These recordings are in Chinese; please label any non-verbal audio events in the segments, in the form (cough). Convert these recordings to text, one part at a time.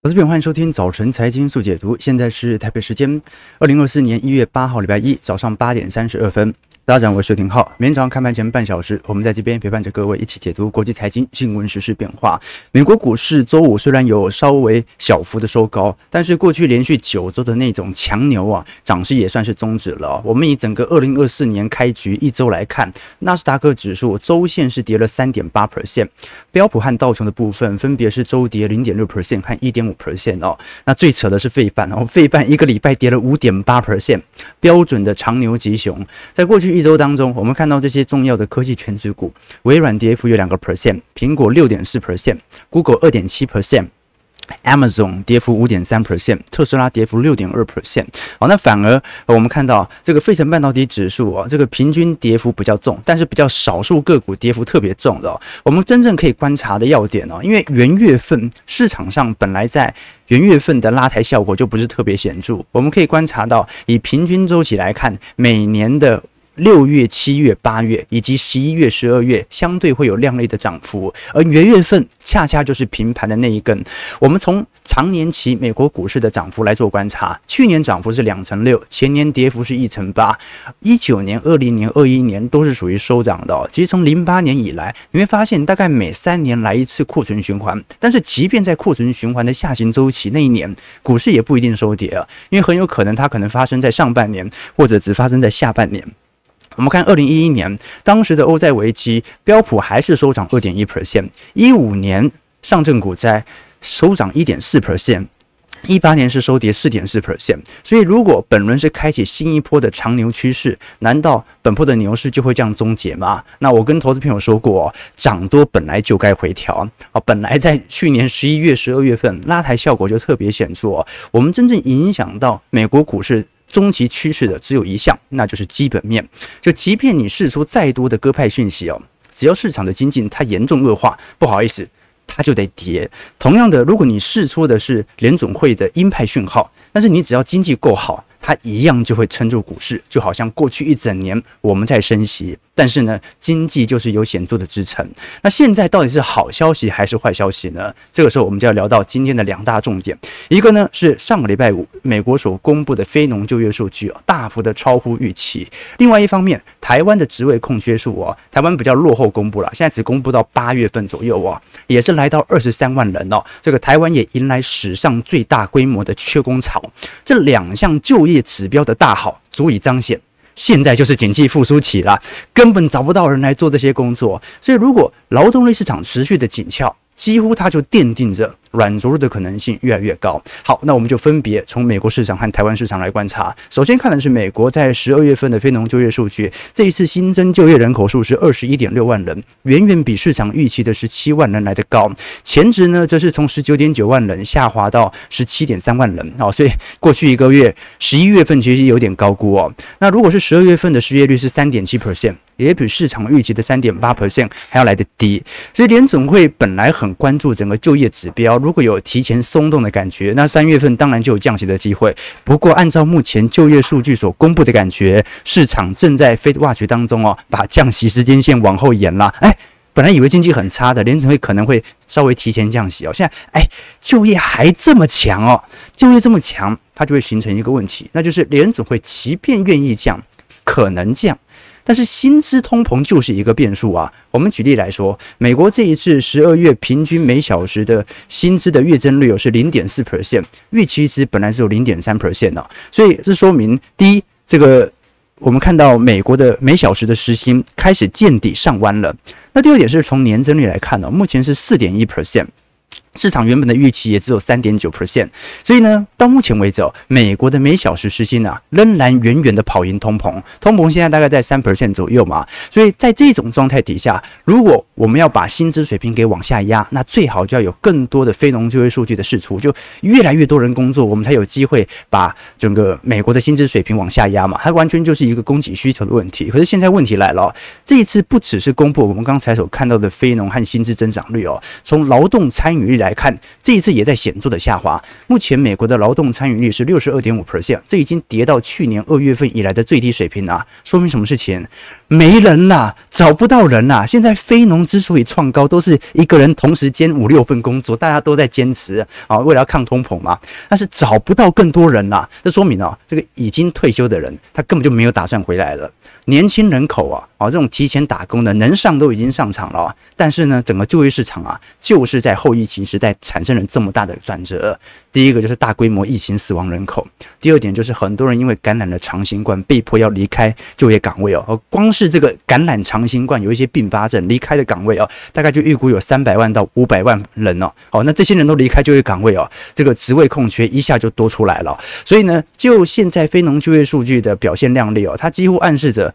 我是边欢迎收听早晨财经速解读。现在是台北时间二零二四年一月八号礼拜一早上八点三十二分。大家好，我是刘廷浩。每天早上开盘前半小时，我们在这边陪伴着各位一起解读国际财经新闻、时事变化。美国股市周五虽然有稍微小幅的收高，但是过去连续九周的那种强牛啊，涨势也算是终止了。我们以整个二零二四年开局一周来看，纳斯达克指数周线是跌了三点八 percent，标普和道琼的部分分别是周跌零点六 percent 和一点五 percent 哦。那最扯的是费半哦，费半一个礼拜跌了五点八 percent，标准的长牛吉熊，在过去。一周当中，我们看到这些重要的科技全指股，微软跌幅有两个 percent，苹果六点四 percent，Google 二点七 percent，Amazon 跌幅五点三 percent，特斯拉跌幅六点二 percent。好，那反而我们看到这个费城半导体指数啊，这个平均跌幅比较重，但是比较少数个股跌幅特别重的哦。我们真正可以观察的要点哦，因为元月份市场上本来在元月份的拉抬效果就不是特别显著，我们可以观察到，以平均周期来看，每年的。六月、七月、八月以及十一月、十二月相对会有亮丽的涨幅，而元月份恰恰就是平盘的那一根。我们从长年期美国股市的涨幅来做观察，去年涨幅是两成六，前年跌幅是一成八，一九年、二零年、二一年都是属于收涨的。其实从零八年以来，你会发现大概每三年来一次库存循环，但是即便在库存循环的下行周期那一年，股市也不一定收跌啊，因为很有可能它可能发生在上半年，或者只发生在下半年。我们看二零一一年，当时的欧债危机，标普还是收涨二点一 percent。一五年上证股灾收涨一点四 percent，一八年是收跌四点四 percent。所以，如果本轮是开启新一波的长牛趋势，难道本波的牛市就会这样终结吗？那我跟投资朋友说过，涨多本来就该回调啊。本来在去年十一月、十二月份拉抬效果就特别显著，我们真正影响到美国股市。终极趋势的只有一项，那就是基本面。就即便你试出再多的鸽派讯息哦，只要市场的经济它严重恶化，不好意思，它就得跌。同样的，如果你试出的是联总会的鹰派讯号，但是你只要经济够好，它一样就会撑住股市。就好像过去一整年我们在升息。但是呢，经济就是有显著的支撑。那现在到底是好消息还是坏消息呢？这个时候我们就要聊到今天的两大重点。一个呢是上个礼拜五美国所公布的非农就业数据啊，大幅的超乎预期。另外一方面，台湾的职位空缺数啊，台湾比较落后公布了，现在只公布到八月份左右啊，也是来到二十三万人哦。这个台湾也迎来史上最大规模的缺工潮。这两项就业指标的大好，足以彰显。现在就是经济复苏期了，根本找不到人来做这些工作，所以如果劳动力市场持续的紧俏，几乎它就奠定着。软着陆的可能性越来越高。好，那我们就分别从美国市场和台湾市场来观察。首先看的是美国在十二月份的非农就业数据，这一次新增就业人口数是二十一点六万人，远远比市场预期的十七万人来得高。前值呢，则是从十九点九万人下滑到十七点三万人。好，所以过去一个月，十一月份其实有点高估哦。那如果是十二月份的失业率是三点七 percent，也比市场预期的三点八 percent 还要来得低。所以联总会本来很关注整个就业指标。如果有提前松动的感觉，那三月份当然就有降息的机会。不过，按照目前就业数据所公布的感觉，市场正在 Fed Watch 当中哦，把降息时间线往后延了。哎，本来以为经济很差的，联准会可能会稍微提前降息哦。现在，哎，就业还这么强哦，就业这么强，它就会形成一个问题，那就是联总会即便愿意降，可能降。但是薪资通膨就是一个变数啊。我们举例来说，美国这一次十二月平均每小时的薪资的月增率是零点四 percent，预期值本来是有零点三 percent 的，所以这说明第一，这个我们看到美国的每小时的时薪开始见底上弯了。那第二点是从年增率来看呢，目前是四点一 percent。市场原本的预期也只有三点九 percent，所以呢，到目前为止，美国的每小时时薪啊，仍然远远的跑赢通膨。通膨现在大概在三 percent 左右嘛，所以在这种状态底下，如果我们要把薪资水平给往下压，那最好就要有更多的非农就业数据的释出，就越来越多人工作，我们才有机会把整个美国的薪资水平往下压嘛。它完全就是一个供给需求的问题。可是现在问题来了，这一次不只是公布我们刚才所看到的非农和薪资增长率哦，从劳动参与率来。来看，这一次也在显著的下滑。目前美国的劳动参与率是六十二点五 percent，这已经跌到去年二月份以来的最低水平啊！说明什么事情？没人啦，找不到人啦。现在非农之所以创高，都是一个人同时兼五六份工作，大家都在坚持啊，为了要抗通膨嘛。但是找不到更多人啦，这说明啊，这个已经退休的人，他根本就没有打算回来了。年轻人口啊，啊，这种提前打工的能上都已经上场了，但是呢，整个就业市场啊，就是在后疫情时代产生了这么大的转折。第一个就是大规模疫情死亡人口，第二点就是很多人因为感染了长新冠，被迫要离开就业岗位哦。光是这个感染长新冠有一些并发症离开的岗位哦，大概就预估有三百万到五百万人哦。好，那这些人都离开就业岗位哦，这个职位空缺一下就多出来了。所以呢，就现在非农就业数据的表现亮丽哦，它几乎暗示着。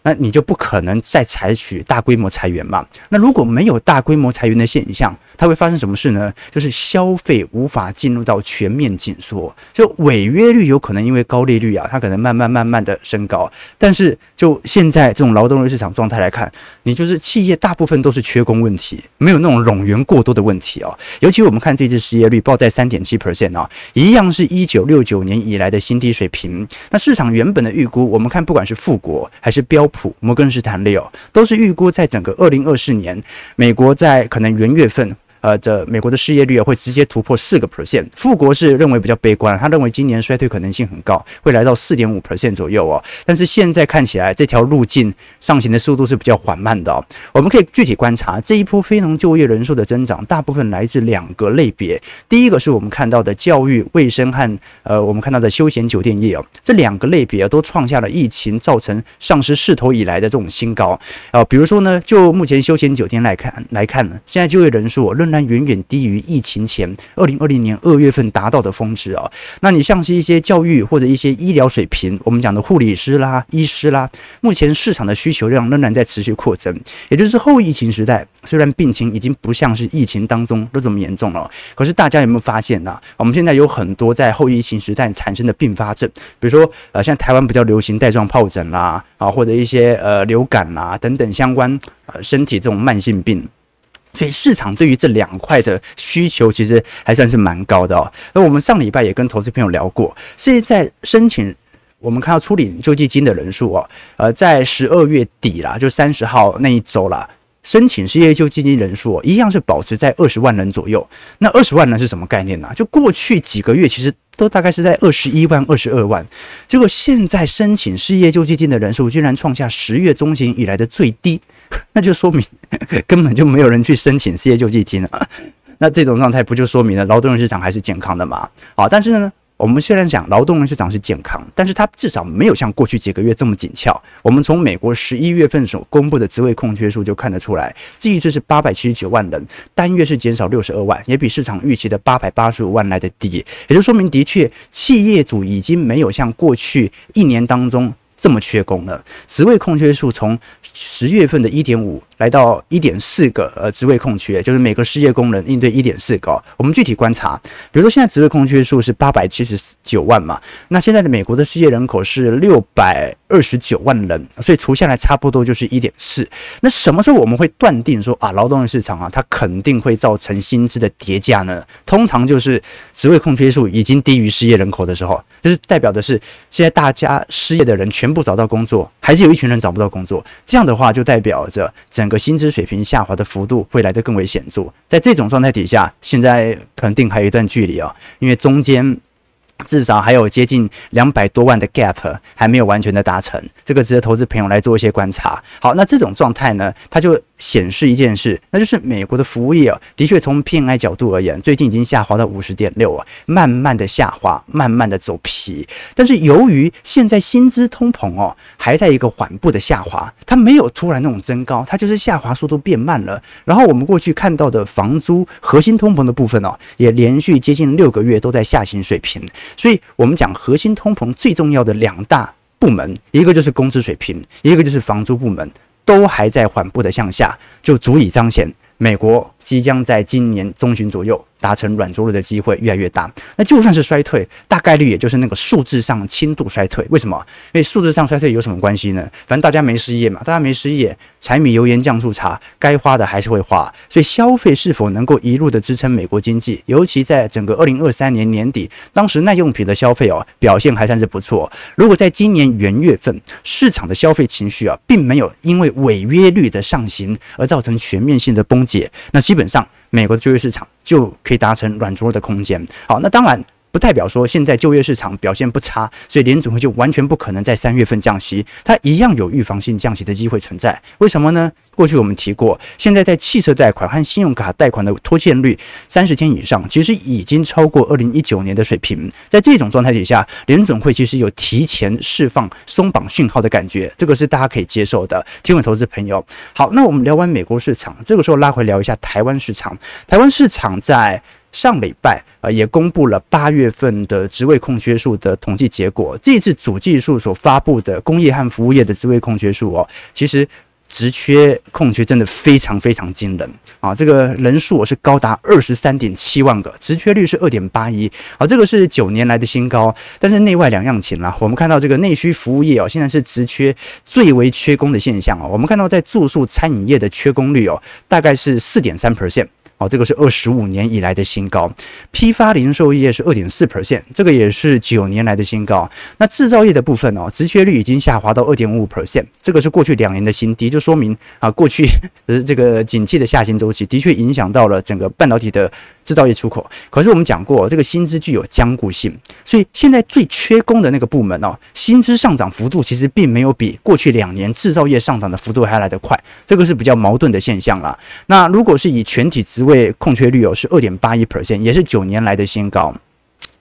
那你就不可能再采取大规模裁员嘛？那如果没有大规模裁员的现象，它会发生什么事呢？就是消费无法进入到全面紧缩，就违约率有可能因为高利率啊，它可能慢慢慢慢的升高。但是就现在这种劳动力市场状态来看，你就是企业大部分都是缺工问题，没有那种冗员过多的问题哦。尤其我们看这次失业率报在三点七 percent 啊，一样是一九六九年以来的新低水平。那市场原本的预估，我们看不管是富国还是标。普摩根士丹利哦，都是预估在整个二零二四年，美国在可能元月份。呃，这美国的失业率啊会直接突破四个 percent。富国是认为比较悲观，他认为今年衰退可能性很高，会来到四点五 percent 左右哦。但是现在看起来，这条路径上行的速度是比较缓慢的哦。我们可以具体观察这一波非农就业人数的增长，大部分来自两个类别。第一个是我们看到的教育、卫生和呃我们看到的休闲酒店业哦，这两个类别都创下了疫情造成丧失势头以来的这种新高啊。比如说呢，就目前休闲酒店来看来看呢，现在就业人数哦，仍然远远低于疫情前二零二零年二月份达到的峰值啊。那你像是一些教育或者一些医疗水平，我们讲的护理师啦、医师啦，目前市场的需求量仍然在持续扩增。也就是后疫情时代，虽然病情已经不像是疫情当中都这么严重了，可是大家有没有发现呢？我们现在有很多在后疫情时代产生的并发症，比如说呃，像台湾比较流行带状疱疹啦啊，或者一些呃流感啦等等相关呃身体这种慢性病。所以市场对于这两块的需求其实还算是蛮高的哦。那我们上礼拜也跟投资朋友聊过，现在申请我们看到初领救济金的人数哦，呃，在十二月底啦，就三十号那一周啦，申请失业救济金人数，一样是保持在二十万人左右。那二十万人是什么概念呢？就过去几个月其实都大概是在二十一万、二十二万，结果现在申请失业救济金的人数居然创下十月中旬以来的最低。那就说明 (laughs) 根本就没有人去申请失业救济金了。那这种状态不就说明了劳动力市场还是健康的吗？好，但是呢，我们虽然讲劳动力市场是健康，但是它至少没有像过去几个月这么紧俏。我们从美国十一月份所公布的职位空缺数就看得出来，这一次是八百七十九万人，单月是减少六十二万，也比市场预期的八百八十五万来的低。也就说明，的确企业主已经没有像过去一年当中这么缺工了。职位空缺数从十月份的一点五来到一点四个呃职位空缺，就是每个失业工人应对一点四个。我们具体观察，比如说现在职位空缺数是八百七十九万嘛，那现在的美国的失业人口是六百二十九万人，所以除下来差不多就是一点四。那什么时候我们会断定说啊，劳动力市场啊，它肯定会造成薪资的叠加呢？通常就是职位空缺数已经低于失业人口的时候，就是代表的是现在大家失业的人全部找到工作，还是有一群人找不到工作？这样的话就代表着整个薪资水平下滑的幅度会来得更为显著。在这种状态底下，现在肯定还有一段距离啊，因为中间。至少还有接近两百多万的 gap 还没有完全的达成，这个值得投资朋友来做一些观察。好，那这种状态呢，它就显示一件事，那就是美国的服务业啊，的确从 PMI 角度而言，最近已经下滑到五十点六啊，慢慢的下滑，慢慢的走皮。但是由于现在薪资通膨哦，还在一个缓步的下滑，它没有突然那种增高，它就是下滑速度变慢了。然后我们过去看到的房租核心通膨的部分哦，也连续接近六个月都在下行水平。所以，我们讲核心通膨最重要的两大部门，一个就是工资水平，一个就是房租部门，都还在缓步的向下，就足以彰显美国即将在今年中旬左右达成软着陆的机会越来越大。那就算是衰退，大概率也就是那个数字上轻度衰退。为什么？因为数字上衰退有什么关系呢？反正大家没失业嘛，大家没失业，柴米油盐酱醋茶该花的还是会花。所以消费是否能够一路的支撑美国经济，尤其在整个二零二三年年底，当时耐用品的消费哦表现还算是不错。如果在今年元月份市场的消费情绪啊，并没有因为违约率的上行而造成全面性的崩解，那基本上美国的就业市场就可以达成软着陆的空间。好，那当然。不代表说现在就业市场表现不差，所以联准会就完全不可能在三月份降息，它一样有预防性降息的机会存在。为什么呢？过去我们提过，现在在汽车贷款和信用卡贷款的拖欠率三十天以上，其实已经超过二零一九年的水平。在这种状态底下，联准会其实有提前释放松绑讯号的感觉，这个是大家可以接受的。听我投资朋友，好，那我们聊完美国市场，这个时候拉回聊一下台湾市场。台湾市场在。上礼拜啊，也公布了八月份的职位空缺数的统计结果。这次主计处所发布的工业和服务业的职位空缺数哦，其实职缺空缺真的非常非常惊人啊！这个人数是高达二十三点七万个，职缺率是二点八一，好，这个是九年来的新高。但是内外两样情啦，我们看到这个内需服务业哦，现在是职缺最为缺工的现象哦。我们看到在住宿餐饮业的缺工率哦，大概是四点三 percent。哦，这个是二十五年以来的新高，批发零售业是二点四 percent，这个也是九年来的新高。那制造业的部分哦，直缺率已经下滑到二点五 percent，这个是过去两年的新低，就说明啊，过去 (laughs) 呃这个景气的下行周期的确影响到了整个半导体的制造业出口。可是我们讲过，这个薪资具有僵固性，所以现在最缺工的那个部门哦，薪资上涨幅度其实并没有比过去两年制造业上涨的幅度还来得快，这个是比较矛盾的现象了。那如果是以全体职位空缺率哦是二点八一 percent，也是九年来的新高。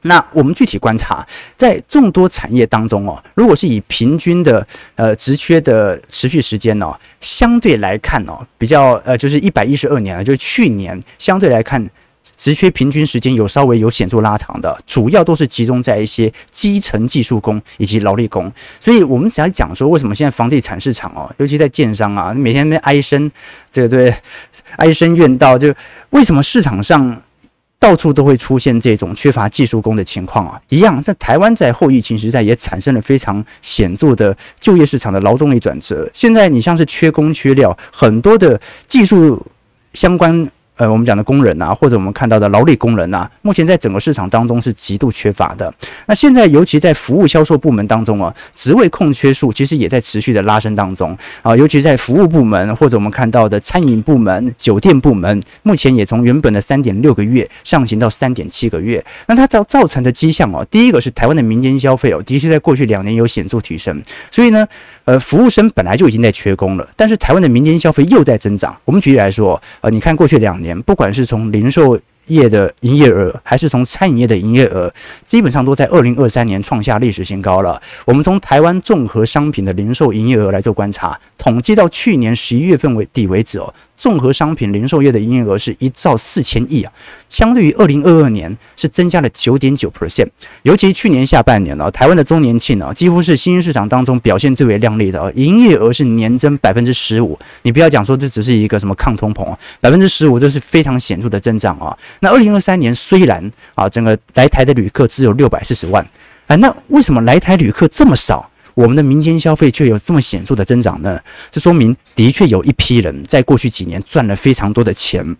那我们具体观察，在众多产业当中哦，如果是以平均的呃职缺的持续时间哦，相对来看哦，比较呃就是一百一十二年了，就是去年相对来看。职缺平均时间有稍微有显著拉长的，主要都是集中在一些基层技术工以及劳力工。所以，我们只要讲说，为什么现在房地产市场哦，尤其在建商啊，每天在哀声，这个对，哀声怨道，就为什么市场上到处都会出现这种缺乏技术工的情况啊？一样，在台湾在后疫情时代也产生了非常显著的就业市场的劳动力转折。现在你像是缺工缺料，很多的技术相关。呃，我们讲的工人啊，或者我们看到的劳力工人啊，目前在整个市场当中是极度缺乏的。那现在，尤其在服务销售部门当中啊，职位空缺数其实也在持续的拉升当中啊。尤其在服务部门，或者我们看到的餐饮部门、酒店部门，目前也从原本的三点六个月上行到三点七个月。那它造造成的迹象哦，第一个是台湾的民间消费哦，的确在过去两年有显著提升。所以呢，呃，服务生本来就已经在缺工了，但是台湾的民间消费又在增长。我们举例来说，呃，你看过去两年。不管是从零售业的营业额，还是从餐饮业的营业额，基本上都在二零二三年创下历史新高了。我们从台湾综合商品的零售营业额来做观察，统计到去年十一月份为底为止哦。综合商品零售业的营业额是一兆四千亿啊，相对于二零二二年是增加了九点九 percent。尤其去年下半年呢，台湾的周年庆呢，几乎是新兴市场当中表现最为亮丽的啊，营业额是年增百分之十五。你不要讲说这只是一个什么抗通膨啊，百分之十五这是非常显著的增长啊。那二零二三年虽然啊，整个来台的旅客只有六百四十万，啊，那为什么来台旅客这么少？我们的民间消费却有这么显著的增长呢？这说明的确有一批人在过去几年赚了非常多的钱。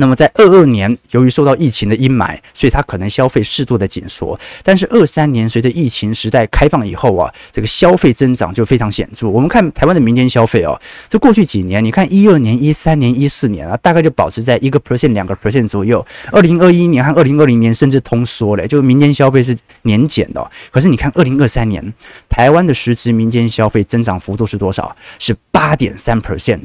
那么在二二年，由于受到疫情的阴霾，所以它可能消费适度的紧缩。但是二三年随着疫情时代开放以后啊，这个消费增长就非常显著。我们看台湾的民间消费哦，这过去几年，你看一二年、一三年、一四年啊，大概就保持在一个 percent、两个 percent 左右。二零二一年和二零二零年甚至通缩了，就是民间消费是年减的。可是你看二零二三年，台湾的实质民间消费增长幅度是多少？是八点三 percent。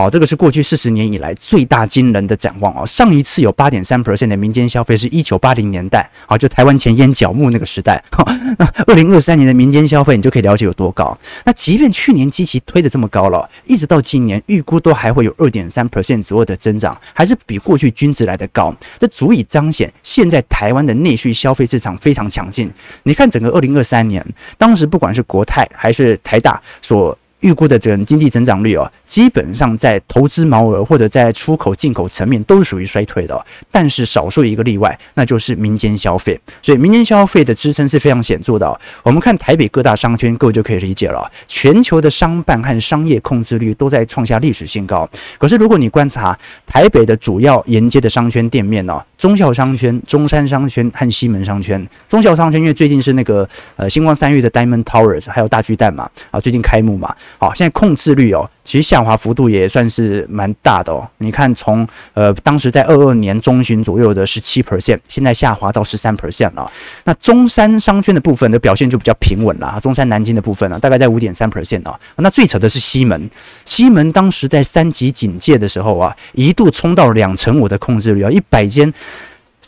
哦，这个是过去四十年以来最大惊人的展望哦。上一次有八点三 percent 的民间消费是一九八零年代，好，就台湾前烟脚木那个时代。(laughs) 那二零二三年的民间消费，你就可以了解有多高。那即便去年基期推得这么高了，一直到今年预估都还会有二点三 percent 左右的增长，还是比过去均值来得高。这足以彰显现在台湾的内需消费市场非常强劲。你看整个二零二三年，当时不管是国泰还是台大所预估的这经济增长率哦，基本上在投资毛额或者在出口进口层面都是属于衰退的。但是少数一个例外，那就是民间消费。所以民间消费的支撑是非常显著的。我们看台北各大商圈，各位就可以理解了。全球的商办和商业控制率都在创下历史新高。可是如果你观察台北的主要沿街的商圈店面呢，忠孝商圈、中山商圈和西门商圈。忠孝商圈因为最近是那个呃星光三越的 Diamond Towers 还有大巨蛋嘛，啊最近开幕嘛，好现在控制率哦，其实下滑幅度也算是蛮大的哦。你看从呃当时在二二年中旬左右的十七 percent，现在下滑到十三 percent 了。那中山商圈的部分的表现就比较平稳了，中山南京的部分呢，大概在五点三 percent 啊。那最扯的是西门，西门当时在三级警戒的时候啊，一度冲到两成五的控制率啊，一百间。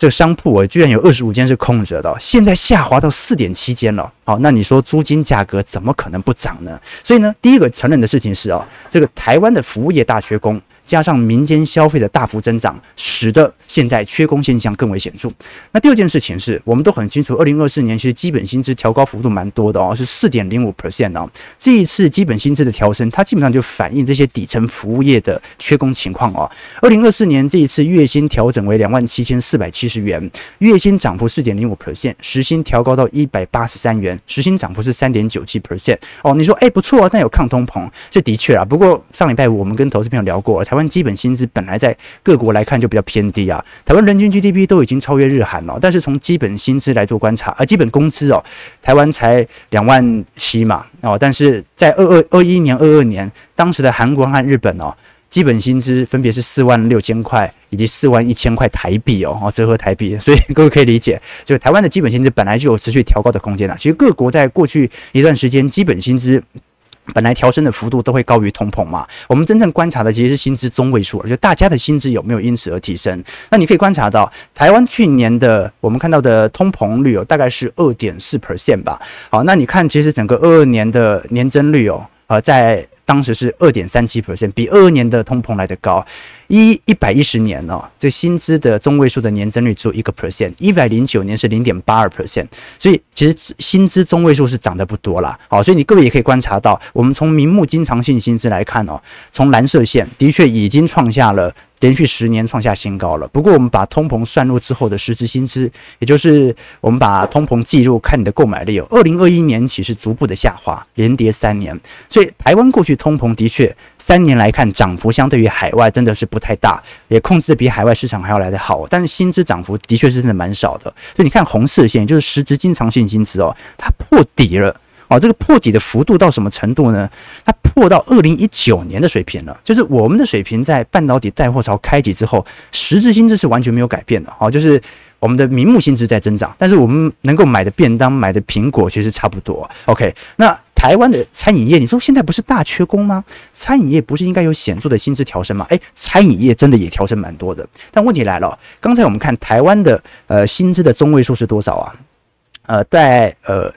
这个商铺啊，居然有二十五间是空着的，现在下滑到四点七间了。好，那你说租金价格怎么可能不涨呢？所以呢，第一个承认的事情是啊，这个台湾的服务业大缺工。加上民间消费的大幅增长，使得现在缺工现象更为显著。那第二件事情是，我们都很清楚，二零二四年其实基本薪资调高幅度蛮多的哦，是四点零五 percent 哦。这一次基本薪资的调升，它基本上就反映这些底层服务业的缺工情况哦。二零二四年这一次月薪调整为两万七千四百七十元，月薪涨幅四点零五 percent，时薪调高到一百八十三元，时薪涨幅是三点九七 percent 哦。你说哎不错啊，但有抗通膨，这的确啊。不过上礼拜五我们跟投资朋友聊过。台湾基本薪资本来在各国来看就比较偏低啊，台湾人均 GDP 都已经超越日韩了，但是从基本薪资来做观察，啊基本工资哦，台湾才两万七嘛哦，但是在二二二一年、二二年，当时的韩国和日本哦，基本薪资分别是四万六千块以及四万一千块台币哦，哦折合台币，所以各位可以理解，就台湾的基本薪资本来就有持续调高的空间了。其实各国在过去一段时间基本薪资。本来调升的幅度都会高于通膨嘛，我们真正观察的其实是薪资中位数，就大家的薪资有没有因此而提升。那你可以观察到，台湾去年的我们看到的通膨率哦，大概是二点四 percent 吧。好，那你看其实整个二二年的年增率哦，呃，在当时是二点三七 percent，比二二年的通膨来得高。一一百一十年哦，这薪资的中位数的年增率只有一个 percent，一百零九年是零点八二 percent，所以其实薪资中位数是涨得不多啦。好，所以你各位也可以观察到，我们从明目经常性薪资来看哦，从蓝色线的确已经创下了。连续十年创下新高了。不过，我们把通膨算入之后的实质薪资，也就是我们把通膨计入，看你的购买力哦。二零二一年起是逐步的下滑，连跌三年。所以，台湾过去通膨的确三年来看涨幅相对于海外真的是不太大，也控制的比海外市场还要来得好。但是薪资涨幅的确是真的蛮少的。所以你看红色线，就是实质经常性薪资哦，它破底了。哦，这个破底的幅度到什么程度呢？它破到二零一九年的水平了，就是我们的水平在半导体带货潮开启之后，实质薪资是完全没有改变的。哦，就是我们的名目薪资在增长，但是我们能够买的便当、买的苹果其实差不多。OK，那台湾的餐饮业，你说现在不是大缺工吗？餐饮业不是应该有显著的薪资调升吗？诶，餐饮业真的也调升蛮多的。但问题来了，刚才我们看台湾的呃薪资的中位数是多少啊？呃，在呃。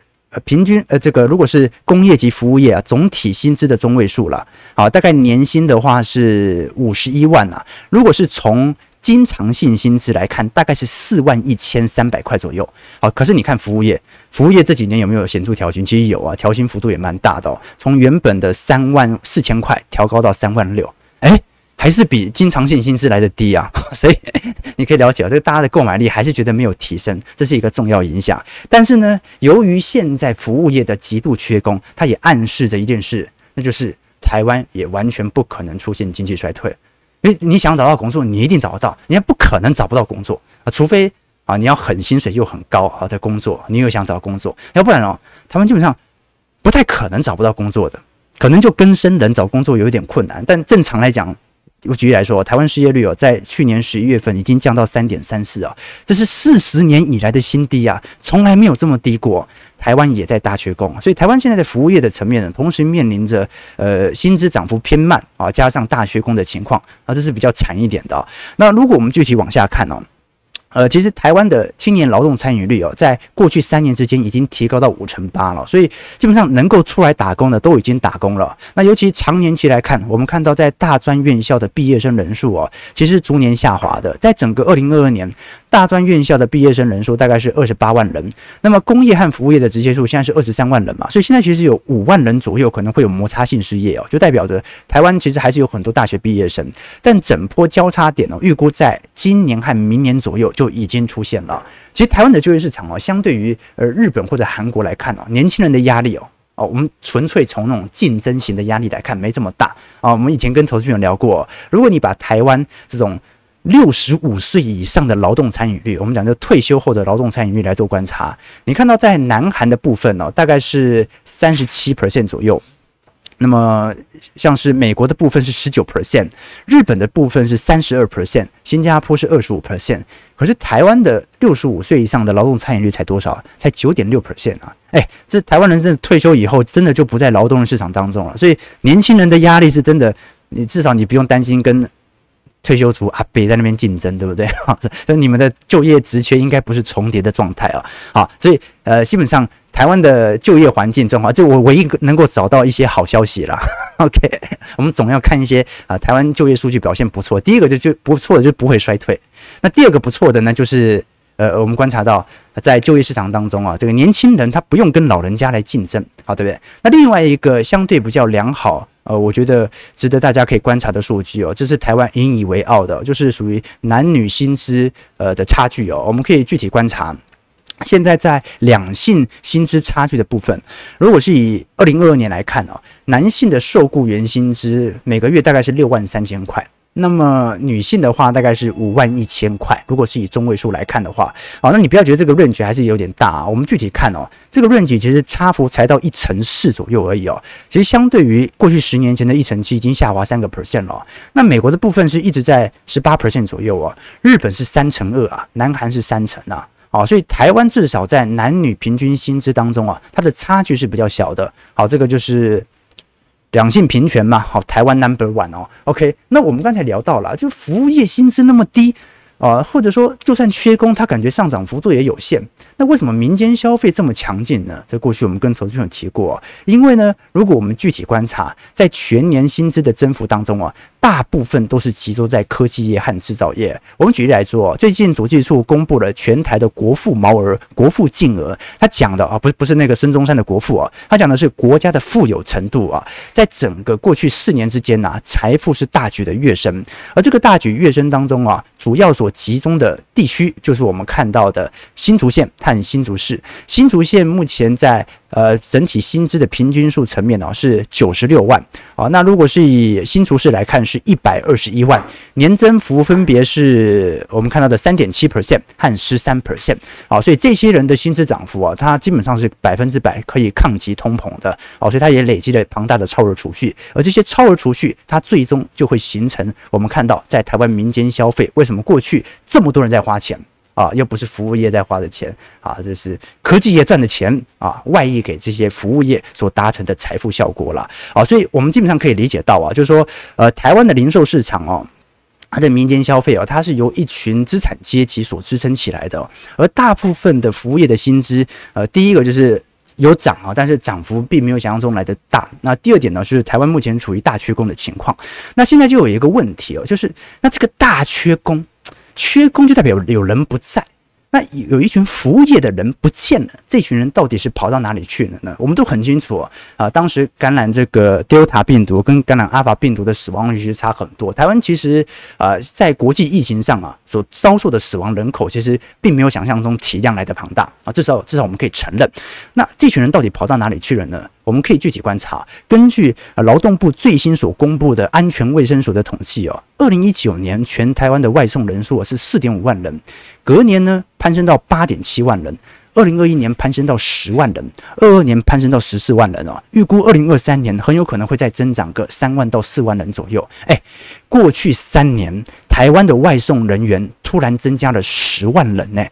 平均呃，这个如果是工业及服务业啊，总体薪资的中位数了，好，大概年薪的话是五十一万啊。如果是从经常性薪资来看，大概是四万一千三百块左右。好，可是你看服务业，服务业这几年有没有显著调薪？其实有啊，调薪幅度也蛮大的哦，从原本的三万四千块调高到三万六，诶。还是比经常性薪资来的低啊，(laughs) 所以你可以了解，这个大家的购买力还是觉得没有提升，这是一个重要影响。但是呢，由于现在服务业的极度缺工，它也暗示着一件事，那就是台湾也完全不可能出现经济衰退。因为你想找到工作，你一定找得到，你也不可能找不到工作啊，除非啊你要很薪水又很高啊的工作，你又想找工作，要不然哦，台湾基本上不太可能找不到工作的，可能就更生人找工作有一点困难，但正常来讲。我举例来说，台湾失业率哦，在去年十一月份已经降到三点三四啊，这是四十年以来的新低啊，从来没有这么低过。台湾也在大缺工，所以台湾现在的服务业的层面呢，同时面临着呃薪资涨幅偏慢啊，加上大缺工的情况啊，这是比较惨一点的。那如果我们具体往下看哦。呃，其实台湾的青年劳动参与率哦，在过去三年之间已经提高到五成八了，所以基本上能够出来打工的都已经打工了。那尤其长年期来看，我们看到在大专院校的毕业生人数哦，其实逐年下滑的。在整个二零二二年，大专院校的毕业生人数大概是二十八万人，那么工业和服务业的直接数现在是二十三万人嘛，所以现在其实有五万人左右可能会有摩擦性失业哦，就代表着台湾其实还是有很多大学毕业生，但整波交叉点哦，预估在今年和明年左右就。就已经出现了。其实台湾的就业市场哦，相对于呃日本或者韩国来看哦，年轻人的压力哦哦，我们纯粹从那种竞争型的压力来看，没这么大啊。我们以前跟投资朋友聊过，如果你把台湾这种六十五岁以上的劳动参与率，我们讲就退休后的劳动参与率来做观察，你看到在南韩的部分哦，大概是三十七 percent 左右。那么像是美国的部分是十九 percent，日本的部分是三十二 percent，新加坡是二十五 percent，可是台湾的六十五岁以上的劳动参与率才多少？才九点六 percent 啊！哎，这台湾人真的退休以后真的就不在劳动市场当中了，所以年轻人的压力是真的，你至少你不用担心跟退休族啊，别在那边竞争，对不对？哈，(laughs) 所以你们的就业职缺应该不是重叠的状态啊！好，所以呃，基本上。台湾的就业环境状况，这我唯一能够找到一些好消息了。(laughs) OK，我们总要看一些啊，台湾就业数据表现不错。第一个就就不错的就不会衰退。那第二个不错的呢，就是呃，我们观察到在就业市场当中啊，这个年轻人他不用跟老人家来竞争，好，对不对？那另外一个相对比较良好，呃，我觉得值得大家可以观察的数据哦，这是台湾引以为傲的，就是属于男女薪资呃的差距哦，我们可以具体观察。现在在两性薪资差距的部分，如果是以二零二二年来看哦，男性的受雇员薪资每个月大概是六万三千块，那么女性的话大概是五万一千块。如果是以中位数来看的话，好，那你不要觉得这个 range 还是有点大啊。我们具体看哦，这个 range 其实差幅才到一成四左右而已哦。其实相对于过去十年前的一成七，已经下滑三个 percent 了。那美国的部分是一直在十八 percent 左右哦，日本是三成二啊，南韩是三成啊。好，所以台湾至少在男女平均薪资当中啊，它的差距是比较小的。好，这个就是两性平权嘛。好，台湾 number one 哦。OK，那我们刚才聊到了，就服务业薪资那么低。啊，或者说，就算缺工，他感觉上涨幅度也有限。那为什么民间消费这么强劲呢？在过去我们跟投资朋友提过，因为呢，如果我们具体观察，在全年薪资的增幅当中啊，大部分都是集中在科技业和制造业。我们举例来说，最近主计处公布了全台的国富毛额、国富净额，他讲的啊，不是不是那个孙中山的国富啊，他讲的是国家的富有程度啊，在整个过去四年之间呐、财富是大举的跃升，而这个大举跃升当中啊，主要所所集中的地区就是我们看到的新竹县和新竹市。新竹县目前在呃整体薪资的平均数层面呢是九十六万。啊，那如果是以新厨师来看是一百二十一万，年增幅分别是我们看到的三点七 percent 和十三 percent 啊，所以这些人的薪资涨幅啊，它基本上是百分之百可以抗击通膨的。啊，所以它也累积了庞大的超额储蓄，而这些超额储蓄它最终就会形成我们看到在台湾民间消费为什么过去。这么多人在花钱？啊，又不是服务业在花的钱啊，这是科技业赚的钱啊，外溢给这些服务业所达成的财富效果了啊，所以我们基本上可以理解到啊，就是说，呃，台湾的零售市场哦，它的民间消费哦，它是由一群资产阶级所支撑起来的，而大部分的服务业的薪资，呃，第一个就是有涨啊，但是涨幅并没有想象中来的大。那第二点呢，是台湾目前处于大缺工的情况。那现在就有一个问题哦，就是那这个大缺工。缺工就代表有人不在，那有一群服务业的人不见了，这群人到底是跑到哪里去了呢？我们都很清楚啊，当时感染这个 Delta 病毒跟感染 Alpha 病毒的死亡率其实差很多。台湾其实啊，在国际疫情上啊，所遭受的死亡人口其实并没有想象中体量来的庞大啊，至少至少我们可以承认。那这群人到底跑到哪里去了呢？我们可以具体观察，根据劳动部最新所公布的安全卫生所的统计哦，二零一九年全台湾的外送人数是四点五万人，隔年呢攀升到八点七万人，二零二一年攀升到十万人，二二年攀升到十四万人哦，预估二零二三年很有可能会再增长个三万到四万人左右。哎，过去三年台湾的外送人员突然增加了十万人呢，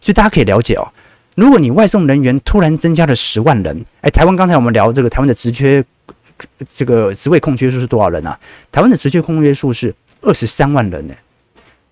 所以大家可以了解哦。如果你外送人员突然增加了十万人，哎，台湾刚才我们聊这个台湾的职缺，这个职位空缺数是多少人啊？台湾的职缺空缺数是二十三万人呢。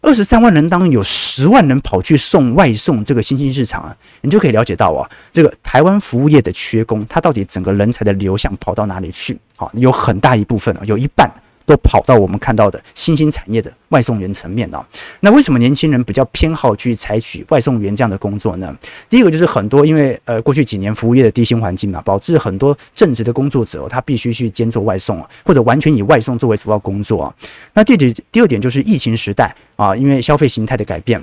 二十三万人当中有十万人跑去送外送这个新兴市场啊，你就可以了解到啊，这个台湾服务业的缺工，它到底整个人才的流向跑到哪里去？好，有很大一部分啊，有一半。都跑到我们看到的新兴产业的外送员层面了。那为什么年轻人比较偏好去采取外送员这样的工作呢？第一个就是很多因为呃过去几年服务业的低薪环境嘛，导致很多正职的工作者他必须去兼做外送啊，或者完全以外送作为主要工作啊。那第二第二点就是疫情时代啊，因为消费形态的改变，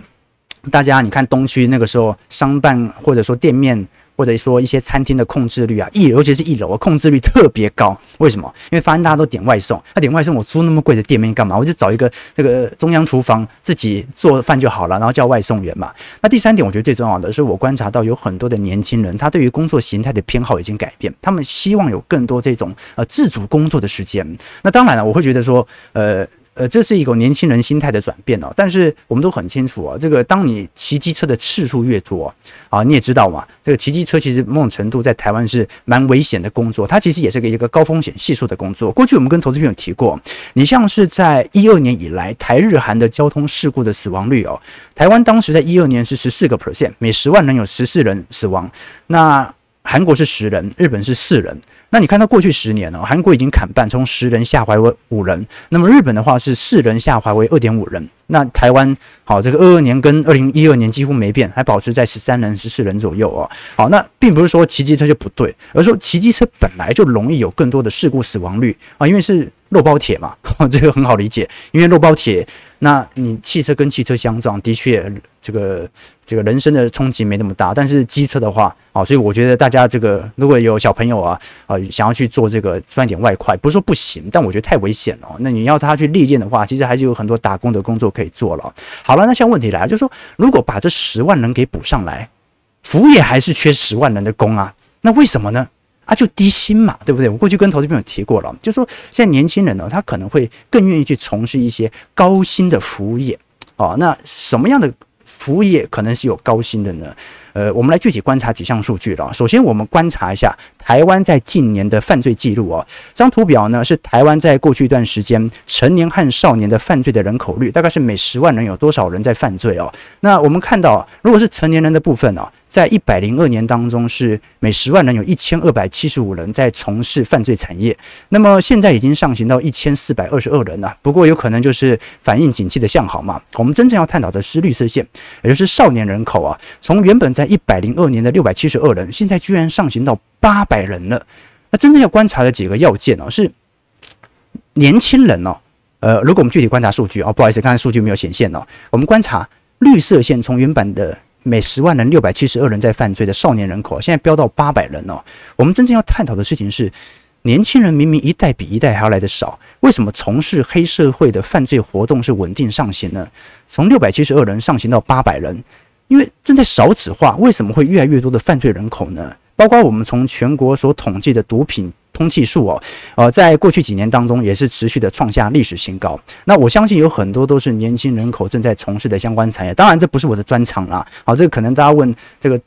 大家你看东区那个时候商办或者说店面。或者说一些餐厅的控制率啊，一尤其是一楼啊，控制率特别高。为什么？因为发现大家都点外送，那点外送我租那么贵的店面干嘛？我就找一个这个中央厨房自己做饭就好了，然后叫外送员嘛。那第三点，我觉得最重要的是，我观察到有很多的年轻人，他对于工作形态的偏好已经改变，他们希望有更多这种呃自主工作的时间。那当然了，我会觉得说，呃。呃，这是一个年轻人心态的转变哦。但是我们都很清楚啊，这个当你骑机车的次数越多啊，你也知道嘛，这个骑机车其实某种程度在台湾是蛮危险的工作，它其实也是个一个高风险系数的工作。过去我们跟投资朋友提过，你像是在一二年以来，台日韩的交通事故的死亡率哦，台湾当时在一二年是十四个 percent，每十万人有十四人死亡。那韩国是十人，日本是四人。那你看到过去十年呢、韩国已经砍半，从十人下滑为五人。那么日本的话是四人下滑为二点五人。那台湾好，这个二二年跟二零一二年几乎没变，还保持在十三人、十四人左右哦。好，那并不是说骑机车就不对，而是说骑机车本来就容易有更多的事故死亡率啊，因为是肉包铁嘛，(laughs) 这个很好理解，因为肉包铁。那你汽车跟汽车相撞，的确这个这个人生的冲击没那么大，但是机车的话，啊，所以我觉得大家这个如果有小朋友啊，啊，想要去做这个赚点外快，不是说不行，但我觉得太危险了。那你要他去历练的话，其实还是有很多打工的工作可以做了。好了，那现在问题来了，就是说如果把这十万人给补上来，服务业还是缺十万人的工啊，那为什么呢？啊，就低薪嘛，对不对？我过去跟投资朋友提过了，就说现在年轻人呢，他可能会更愿意去从事一些高薪的服务业。哦，那什么样的服务业可能是有高薪的呢？呃，我们来具体观察几项数据了。首先，我们观察一下台湾在近年的犯罪记录哦。这张图表呢，是台湾在过去一段时间成年和少年的犯罪的人口率，大概是每十万人有多少人在犯罪哦。那我们看到，如果是成年人的部分哦，在一百零二年当中是每十万人有一千二百七十五人在从事犯罪产业，那么现在已经上行到一千四百二十二人了。不过有可能就是反映景气的向好嘛。我们真正要探讨的是绿色线，也就是少年人口啊，从原本在一百零二年的六百七十二人，现在居然上行到八百人了。那真正要观察的几个要件哦，是年轻人哦。呃，如果我们具体观察数据哦，不好意思，刚才数据没有显现哦。我们观察绿色线，从原本的每十万人六百七十二人在犯罪的少年人口，现在飙到八百人哦。我们真正要探讨的事情是，年轻人明明一代比一代还要来得少，为什么从事黑社会的犯罪活动是稳定上行呢？从六百七十二人上行到八百人。因为正在少子化，为什么会越来越多的犯罪人口呢？包括我们从全国所统计的毒品通缉数哦，呃，在过去几年当中也是持续的创下历史新高。那我相信有很多都是年轻人口正在从事的相关产业。当然，这不是我的专长啦。好，这个可能大家问这个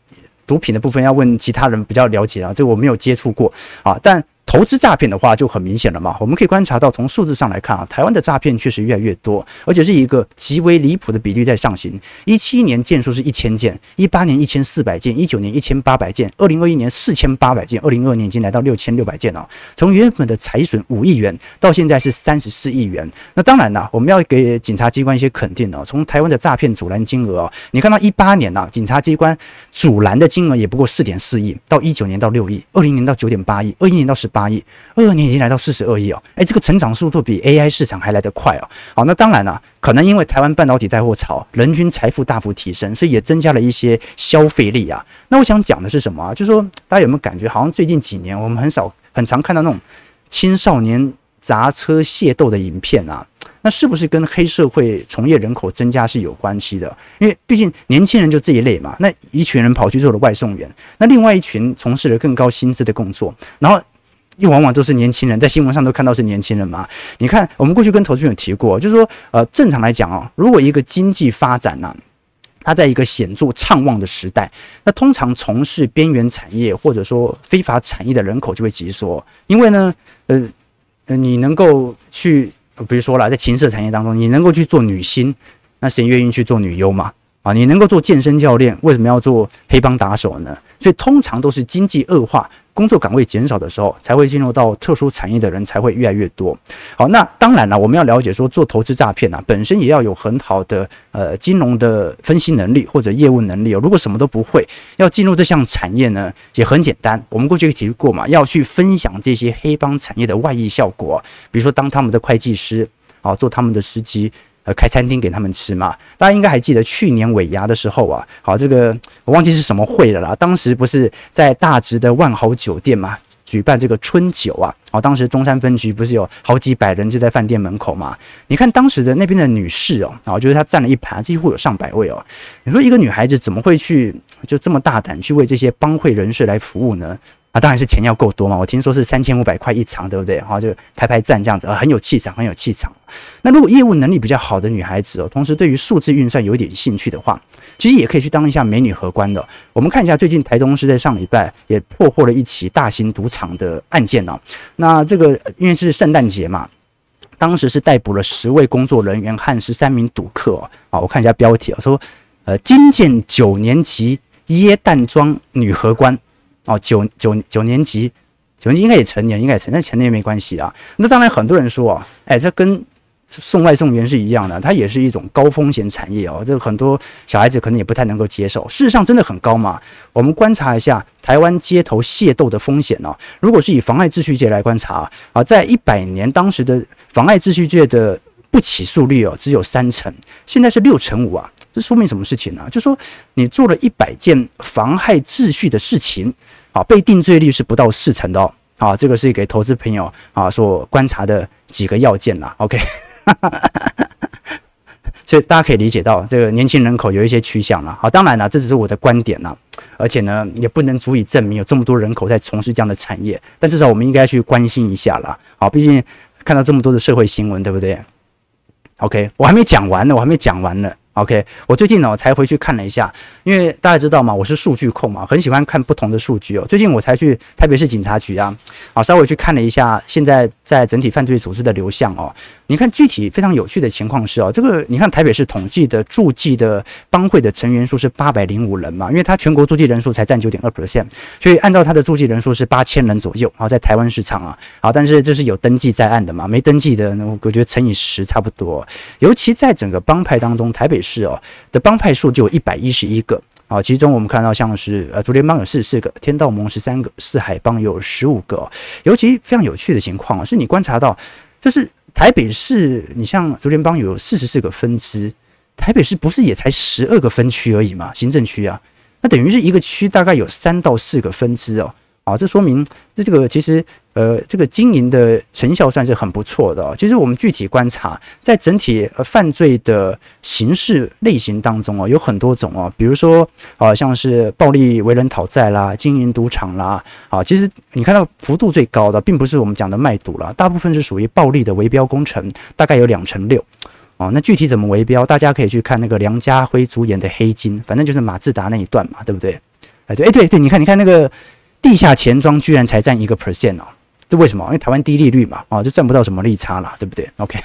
毒品的部分要问其他人比较了解啊，这个我没有接触过啊，但。投资诈骗的话就很明显了嘛，我们可以观察到，从数字上来看啊，台湾的诈骗确实越来越多，而且是一个极为离谱的比率在上行。一七年件数是一千件，一八年一千四百件，一九年一千八百件，二零二一年四千八百件，二零二二年已经来到六千六百件了。从原本的财损五亿元到现在是三十四亿元。那当然了，我们要给警察机关一些肯定哦。从台湾的诈骗阻拦金额哦，你看到一八年啊，警察机关阻拦的金额也不过四点四亿，到一九年到六亿，二零年到九点八亿，二一年到十八。八亿，二二年已经来到四十二亿哦，诶，这个成长速度比 AI 市场还来得快哦。好，那当然了，可能因为台湾半导体带货潮，人均财富大幅提升，所以也增加了一些消费力啊。那我想讲的是什么啊？就是说大家有没有感觉，好像最近几年我们很少、很常看到那种青少年砸车械斗的影片啊？那是不是跟黑社会从业人口增加是有关系的？因为毕竟年轻人就这一类嘛。那一群人跑去做了外送员，那另外一群从事了更高薪资的工作，然后。又往往都是年轻人，在新闻上都看到是年轻人嘛。你看，我们过去跟投资朋友提过，就是说，呃，正常来讲哦，如果一个经济发展呢，它在一个显著畅旺的时代，那通常从事边缘产业或者说非法产业的人口就会急缩，因为呢，呃，呃，你能够去，比如说啦，在情色产业当中，你能够去做女星，那谁愿意去做女优嘛？啊，你能够做健身教练，为什么要做黑帮打手呢？所以通常都是经济恶化。工作岗位减少的时候，才会进入到特殊产业的人才会越来越多。好，那当然了，我们要了解说做投资诈骗啊，本身也要有很好的呃金融的分析能力或者业务能力哦。如果什么都不会，要进入这项产业呢，也很简单。我们过去也提过嘛，要去分享这些黑帮产业的外溢效果，比如说当他们的会计师啊，做他们的司机。开餐厅给他们吃嘛？大家应该还记得去年尾牙的时候啊，好，这个我忘记是什么会了啦。当时不是在大直的万豪酒店嘛，举办这个春酒啊。好，当时中山分局不是有好几百人就在饭店门口嘛？你看当时的那边的女士哦，啊，就是她站了一排，几乎有上百位哦。你说一个女孩子怎么会去就这么大胆去为这些帮会人士来服务呢？当然是钱要够多嘛！我听说是三千五百块一场，对不对？好，就排排站这样子，啊，很有气场，很有气场。那如果业务能力比较好的女孩子哦，同时对于数字运算有点兴趣的话，其实也可以去当一下美女荷官的。我们看一下最近台中市在上礼拜也破获了一起大型赌场的案件呢。那这个因为是圣诞节嘛，当时是逮捕了十位工作人员和十三名赌客哦。啊，我看一下标题啊，说呃，惊见九年级耶诞装女荷官。哦，九九九年级，九年级应该也成年，应该也成，但成年没关系啊。那当然，很多人说啊，哎，这跟送外送员是一样的，它也是一种高风险产业哦。这很多小孩子可能也不太能够接受。事实上，真的很高嘛？我们观察一下台湾街头械斗的风险哦。如果是以妨碍秩序罪来观察啊，在一百年当时的妨碍秩序罪的不起诉率哦，只有三成，现在是六成五啊。这说明什么事情呢？就说你做了一百件妨害秩序的事情。啊，被定罪率是不到四成的哦。啊，这个是给投资朋友啊所观察的几个要件啦。OK，(laughs) 所以大家可以理解到，这个年轻人口有一些趋向了。好，当然了，这只是我的观点啦，而且呢，也不能足以证明有这么多人口在从事这样的产业。但至少我们应该去关心一下啦。好，毕竟看到这么多的社会新闻，对不对？OK，我还没讲完呢，我还没讲完呢。OK，我最近呢才回去看了一下，因为大家知道嘛，我是数据控嘛，很喜欢看不同的数据哦。最近我才去台北市警察局啊，啊，稍微去看了一下现在在整体犯罪组织的流向哦。你看具体非常有趣的情况是哦，这个你看台北市统计的驻记的帮会的成员数是八百零五人嘛，因为它全国驻记人数才占九点二 percent，所以按照它的驻记人数是八千人左右啊，在台湾市场啊，好，但是这是有登记在案的嘛，没登记的，我觉得乘以十差不多。尤其在整个帮派当中，台北是哦，的帮派数就有一百一十一个啊，其中我们看到像是呃竹联帮有四十四个，天道盟十三个，四海帮有十五个。尤其非常有趣的情况是你观察到，就是台北市，你像竹联帮有四十四个分支，台北市不是也才十二个分区而已嘛，行政区啊，那等于是一个区大概有三到四个分支哦。啊，这说明这这个其实呃，这个经营的成效算是很不错的。其实我们具体观察，在整体呃犯罪的形式类型当中哦，有很多种哦。比如说啊，像是暴力为人讨债啦，经营赌场啦，啊，其实你看到幅度最高的，并不是我们讲的卖赌啦，大部分是属于暴力的围标工程，大概有两成六。哦，那具体怎么围标，大家可以去看那个梁家辉主演的《黑金》，反正就是马自达那一段嘛，对不对？哎，对，哎，对对，你看，你看那个。地下钱庄居然才占一个 percent 哦，这为什么？因为台湾低利率嘛，哦，就赚不到什么利差了，对不对？OK，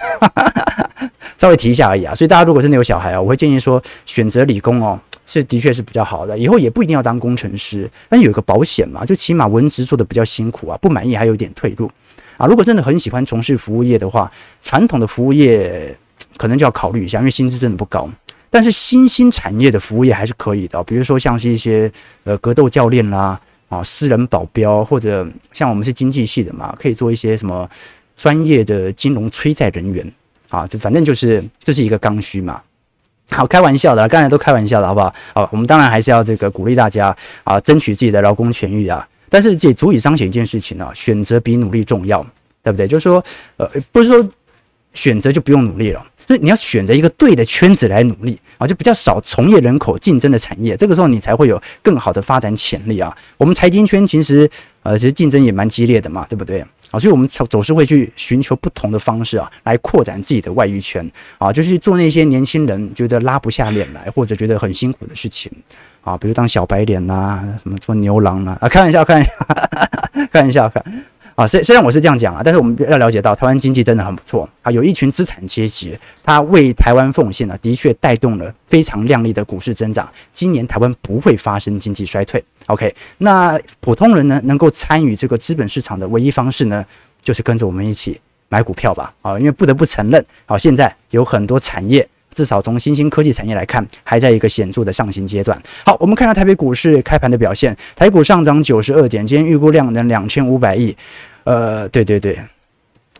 (laughs) 稍微提一下而已啊。所以大家如果真的有小孩啊，我会建议说选择理工哦，是的确是比较好的。以后也不一定要当工程师，但有一个保险嘛，就起码文职做的比较辛苦啊，不满意还有点退路啊。如果真的很喜欢从事服务业的话，传统的服务业可能就要考虑一下，因为薪资真的不高。但是新兴产业的服务业还是可以的，比如说像是一些呃格斗教练啦。啊私人保镖或者像我们是经济系的嘛，可以做一些什么专业的金融催债人员啊，就反正就是这是一个刚需嘛。好，开玩笑的，刚才都开玩笑的好不好？好，我们当然还是要这个鼓励大家啊，争取自己的劳工权益啊。但是这也足以彰显一件事情呢，选择比努力重要，对不对？就是说，呃，不是说选择就不用努力了。所以你要选择一个对的圈子来努力啊，就比较少从业人口竞争的产业，这个时候你才会有更好的发展潜力啊。我们财经圈其实呃其实竞争也蛮激烈的嘛，对不对？啊，所以我们总是会去寻求不同的方式啊，来扩展自己的外遇圈啊，就是做那些年轻人觉得拉不下脸来或者觉得很辛苦的事情啊，比如当小白脸呐，什么做牛郎啊，啊，开玩笑，开玩笑，开玩笑，开。啊，虽虽然我是这样讲啊，但是我们要了解到，台湾经济真的很不错啊，有一群资产阶级，他为台湾奉献了，的确带动了非常亮丽的股市增长。今年台湾不会发生经济衰退。OK，那普通人呢，能够参与这个资本市场的唯一方式呢，就是跟着我们一起买股票吧。啊，因为不得不承认，啊，现在有很多产业。至少从新兴科技产业来看，还在一个显著的上行阶段。好，我们看到台北股市开盘的表现，台股上涨九十二点，今天预估量能两千五百亿，呃，对对对，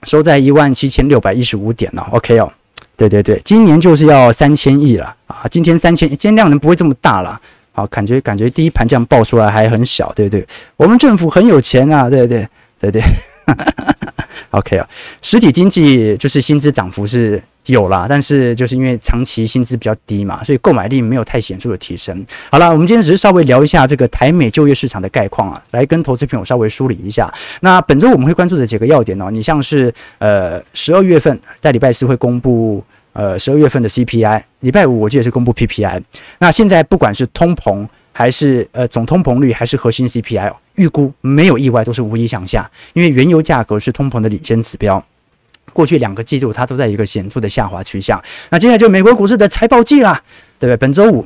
收在一万七千六百一十五点了。OK 哦，对对对，今年就是要三千亿了啊！今天三千，今天量能不会这么大了。好，感觉感觉第一盘这样爆出来还很小，对不对，我们政府很有钱啊，对对对对对。OK (laughs) 啊，实体经济就是薪资涨幅是。有啦，但是就是因为长期薪资比较低嘛，所以购买力没有太显著的提升。好了，我们今天只是稍微聊一下这个台美就业市场的概况啊，来跟投资朋友稍微梳理一下。那本周我们会关注的几个要点哦，你像是呃十二月份在礼拜四会公布呃十二月份的 CPI，礼拜五我记得是公布 PPI。那现在不管是通膨还是呃总通膨率还是核心 CPI，预估没有意外都是无一向下，因为原油价格是通膨的领先指标。过去两个季度，它都在一个显著的下滑趋向。那接下来就美国股市的财报季啦，对不对？本周五。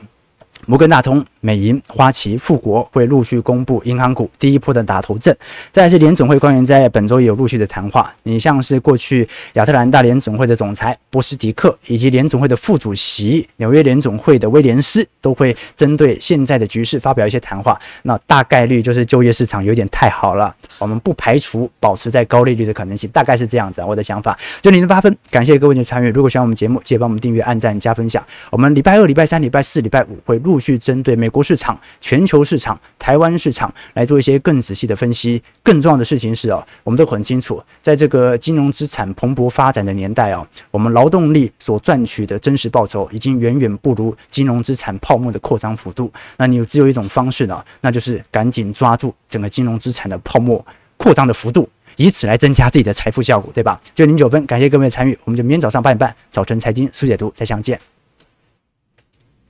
摩根大通、美银、花旗、富国会陆续公布银行股第一波的打头阵。再是联准会官员在本周也有陆续的谈话。你像是过去亚特兰大联准会的总裁波斯迪克，以及联总会的副主席纽约联总会的威廉斯，都会针对现在的局势发表一些谈话。那大概率就是就业市场有点太好了，我们不排除保持在高利率的可能性，大概是这样子啊。我的想法就零点八分，感谢各位的参与。如果喜欢我们节目，记得帮我们订阅、按赞、加分享。我们礼拜二、礼拜三、礼拜四、礼拜五会录录。去针对美国市场、全球市场、台湾市场来做一些更仔细的分析。更重要的事情是啊，我们都很清楚，在这个金融资产蓬勃发展的年代啊，我们劳动力所赚取的真实报酬已经远远不如金融资产泡沫的扩张幅度。那你只有一种方式呢，那就是赶紧抓住整个金融资产的泡沫扩张的幅度，以此来增加自己的财富效果，对吧？就零九分，感谢各位的参与，我们就明天早上八点半早晨财经速解读再相见。